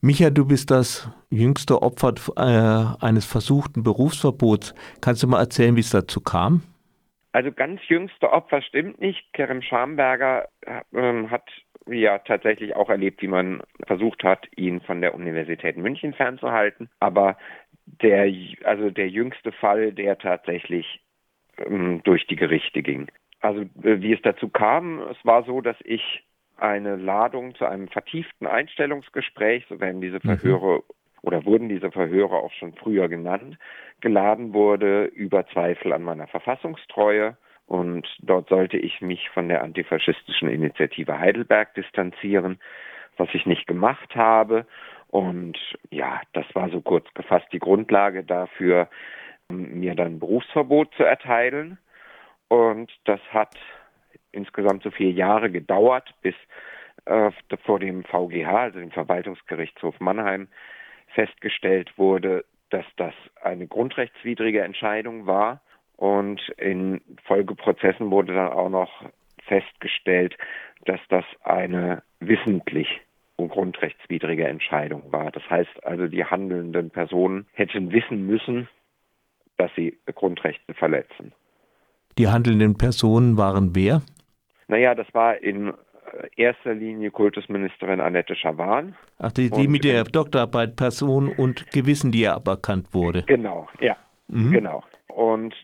Micha, du bist das jüngste Opfer äh, eines versuchten Berufsverbots. Kannst du mal erzählen, wie es dazu kam? Also ganz jüngste Opfer stimmt nicht. Kerem Schamberger äh, hat ja tatsächlich auch erlebt, wie man versucht hat, ihn von der Universität München fernzuhalten. Aber der, also der jüngste Fall, der tatsächlich ähm, durch die Gerichte ging. Also äh, wie es dazu kam, es war so, dass ich eine Ladung zu einem vertieften Einstellungsgespräch, so werden diese mhm. Verhöre oder wurden diese Verhöre auch schon früher genannt, geladen wurde über Zweifel an meiner Verfassungstreue. Und dort sollte ich mich von der antifaschistischen Initiative Heidelberg distanzieren, was ich nicht gemacht habe. Und ja, das war so kurz gefasst die Grundlage dafür, mir dann Berufsverbot zu erteilen. Und das hat insgesamt so vier Jahre gedauert, bis äh, vor dem VGH, also dem Verwaltungsgerichtshof Mannheim, festgestellt wurde, dass das eine grundrechtswidrige Entscheidung war. Und in Folgeprozessen wurde dann auch noch festgestellt, dass das eine wissentlich grundrechtswidrige Entscheidung war. Das heißt also, die handelnden Personen hätten wissen müssen, dass sie Grundrechte verletzen. Die handelnden Personen waren wer? Naja, das war in äh, erster Linie Kultusministerin Annette Schawan. Ach, die, die mit der Doktorarbeit Person und Gewissen, die ja aberkannt wurde. Genau, ja, mhm. genau. Und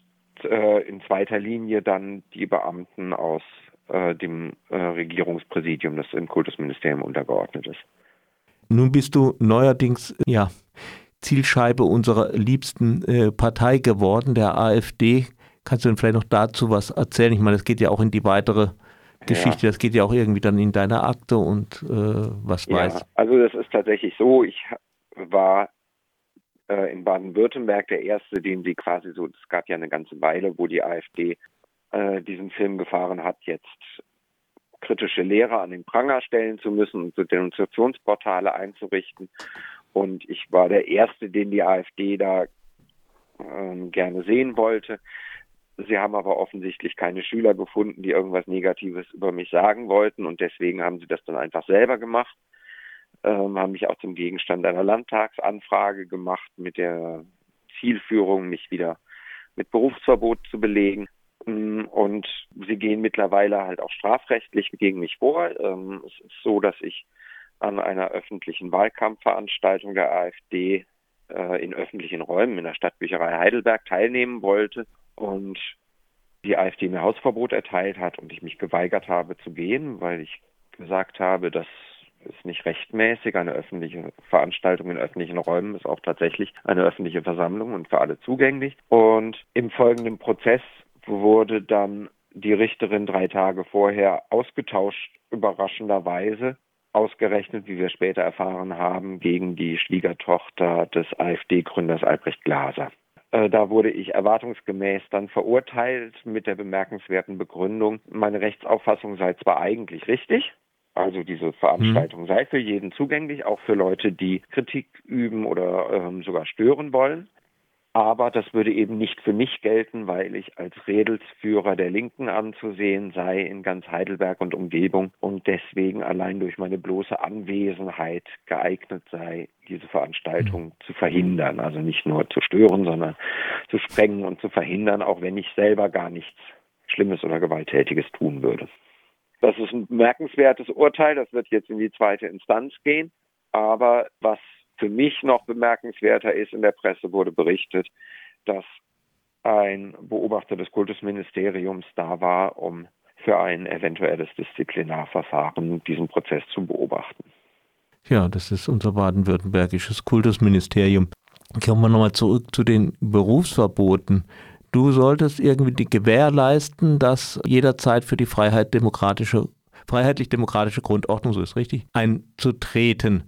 äh, in zweiter Linie dann die Beamten aus äh, dem äh, Regierungspräsidium, das im Kultusministerium untergeordnet ist. Nun bist du neuerdings, ja, Zielscheibe unserer liebsten äh, Partei geworden, der AfD. Kannst du denn vielleicht noch dazu was erzählen? Ich meine, es geht ja auch in die weitere Geschichte, ja. das geht ja auch irgendwie dann in deine Akte und äh, was ja, weiß. Also das ist tatsächlich so, ich war äh, in Baden-Württemberg der Erste, den sie quasi so, es gab ja eine ganze Weile, wo die AfD äh, diesen Film gefahren hat, jetzt kritische Lehrer an den Pranger stellen zu müssen und so Denunziationsportale einzurichten. Und ich war der Erste, den die AfD da ähm, gerne sehen wollte. Sie haben aber offensichtlich keine Schüler gefunden, die irgendwas Negatives über mich sagen wollten und deswegen haben sie das dann einfach selber gemacht, ähm, haben mich auch zum Gegenstand einer Landtagsanfrage gemacht mit der Zielführung, mich wieder mit Berufsverbot zu belegen. Mm, und sie gehen mittlerweile halt auch strafrechtlich gegen mich vor. Ähm, es ist so, dass ich an einer öffentlichen Wahlkampfveranstaltung der AfD äh, in öffentlichen Räumen in der Stadtbücherei Heidelberg teilnehmen wollte und die AfD mir Hausverbot erteilt hat und ich mich geweigert habe zu gehen, weil ich gesagt habe, das ist nicht rechtmäßig. Eine öffentliche Veranstaltung in öffentlichen Räumen ist auch tatsächlich eine öffentliche Versammlung und für alle zugänglich. Und im folgenden Prozess wurde dann die Richterin drei Tage vorher ausgetauscht, überraschenderweise, ausgerechnet, wie wir später erfahren haben, gegen die Schwiegertochter des AfD-Gründers Albrecht Glaser. Äh, da wurde ich erwartungsgemäß dann verurteilt mit der bemerkenswerten Begründung, meine Rechtsauffassung sei zwar eigentlich richtig, also diese Veranstaltung mhm. sei für jeden zugänglich, auch für Leute, die Kritik üben oder ähm, sogar stören wollen. Aber das würde eben nicht für mich gelten, weil ich als Redelsführer der Linken anzusehen sei in ganz Heidelberg und Umgebung und deswegen allein durch meine bloße Anwesenheit geeignet sei, diese Veranstaltung zu verhindern. Also nicht nur zu stören, sondern zu sprengen und zu verhindern, auch wenn ich selber gar nichts Schlimmes oder Gewalttätiges tun würde. Das ist ein bemerkenswertes Urteil, das wird jetzt in die zweite Instanz gehen. Aber was für mich noch bemerkenswerter ist, in der Presse wurde berichtet, dass ein Beobachter des Kultusministeriums da war, um für ein eventuelles Disziplinarverfahren diesen Prozess zu beobachten. Ja, das ist unser baden-württembergisches Kultusministerium. Kommen wir nochmal zurück zu den Berufsverboten. Du solltest irgendwie die gewährleisten, dass jederzeit für die Freiheit demokratische, freiheitlich-demokratische Grundordnung, so ist richtig, einzutreten.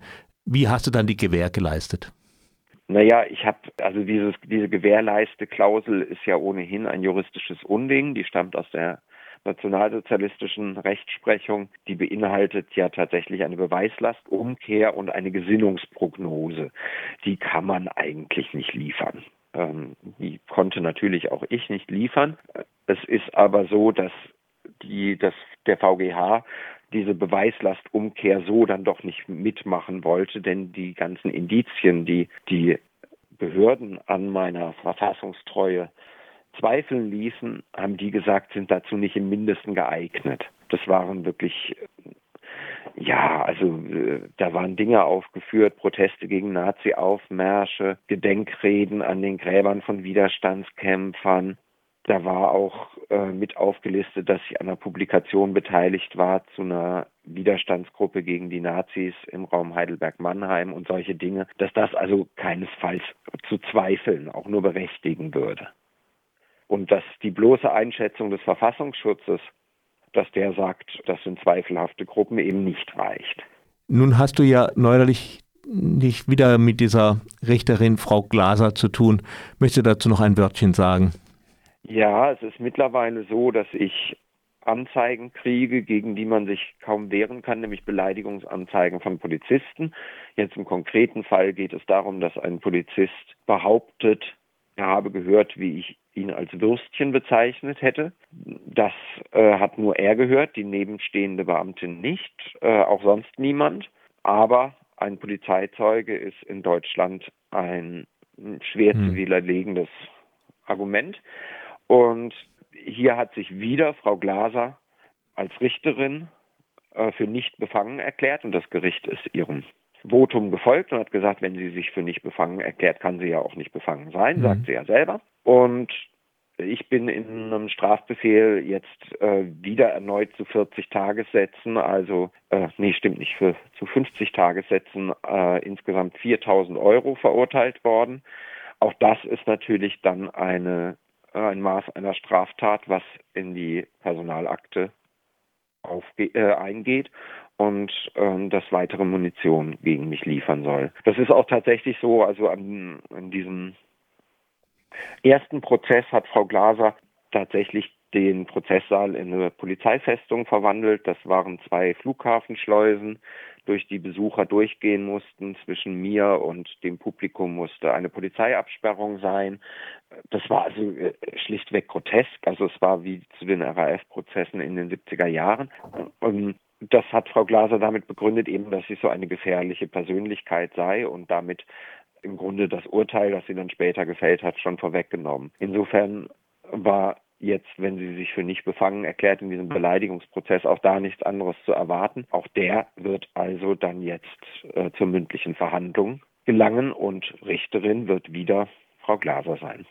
Wie hast du dann die Gewähr geleistet? Naja, ich habe, also dieses, diese Gewährleiste-Klausel ist ja ohnehin ein juristisches Unding, die stammt aus der nationalsozialistischen Rechtsprechung, die beinhaltet ja tatsächlich eine Beweislastumkehr und eine Gesinnungsprognose. Die kann man eigentlich nicht liefern. Ähm, die konnte natürlich auch ich nicht liefern. Es ist aber so, dass die, dass der VGH diese Beweislastumkehr so dann doch nicht mitmachen wollte, denn die ganzen Indizien, die die Behörden an meiner Verfassungstreue zweifeln ließen, haben die gesagt, sind dazu nicht im Mindesten geeignet. Das waren wirklich, ja, also äh, da waren Dinge aufgeführt, Proteste gegen Nazi-Aufmärsche, Gedenkreden an den Gräbern von Widerstandskämpfern, da war auch äh, mit aufgelistet, dass ich an einer Publikation beteiligt war zu einer Widerstandsgruppe gegen die Nazis im Raum Heidelberg-Mannheim und solche Dinge, dass das also keinesfalls zu zweifeln auch nur berechtigen würde. Und dass die bloße Einschätzung des Verfassungsschutzes, dass der sagt, das sind zweifelhafte Gruppen, eben nicht reicht. Nun hast du ja neuerlich nicht wieder mit dieser Richterin Frau Glaser zu tun. Möchtest du dazu noch ein Wörtchen sagen? Ja, es ist mittlerweile so, dass ich Anzeigen kriege, gegen die man sich kaum wehren kann, nämlich Beleidigungsanzeigen von Polizisten. Jetzt im konkreten Fall geht es darum, dass ein Polizist behauptet, er habe gehört, wie ich ihn als Würstchen bezeichnet hätte. Das äh, hat nur er gehört, die nebenstehende Beamtin nicht, äh, auch sonst niemand. Aber ein Polizeizeuge ist in Deutschland ein schwer hm. zu widerlegendes Argument. Und hier hat sich wieder Frau Glaser als Richterin äh, für nicht befangen erklärt und das Gericht ist ihrem Votum gefolgt und hat gesagt, wenn sie sich für nicht befangen erklärt, kann sie ja auch nicht befangen sein, mhm. sagt sie ja selber. Und ich bin in einem Strafbefehl jetzt äh, wieder erneut zu 40 Tagessätzen, also, äh, nee, stimmt nicht, für, zu 50 Tagessätzen äh, insgesamt 4000 Euro verurteilt worden. Auch das ist natürlich dann eine ein Maß einer Straftat, was in die Personalakte äh, eingeht und ähm, das weitere Munition gegen mich liefern soll. Das ist auch tatsächlich so, also an, an diesem ersten Prozess hat Frau Glaser tatsächlich den Prozesssaal in eine Polizeifestung verwandelt. Das waren zwei Flughafenschleusen, durch die Besucher durchgehen mussten. Zwischen mir und dem Publikum musste eine Polizeiabsperrung sein. Das war also äh, schlichtweg grotesk. Also es war wie zu den RAF-Prozessen in den 70er Jahren. Und das hat Frau Glaser damit begründet, eben, dass sie so eine gefährliche Persönlichkeit sei und damit im Grunde das Urteil, das sie dann später gefällt hat, schon vorweggenommen. Insofern war jetzt, wenn sie sich für nicht befangen erklärt in diesem Beleidigungsprozess, auch da nichts anderes zu erwarten. Auch der wird also dann jetzt äh, zur mündlichen Verhandlung gelangen und Richterin wird wieder Frau Glaser sein.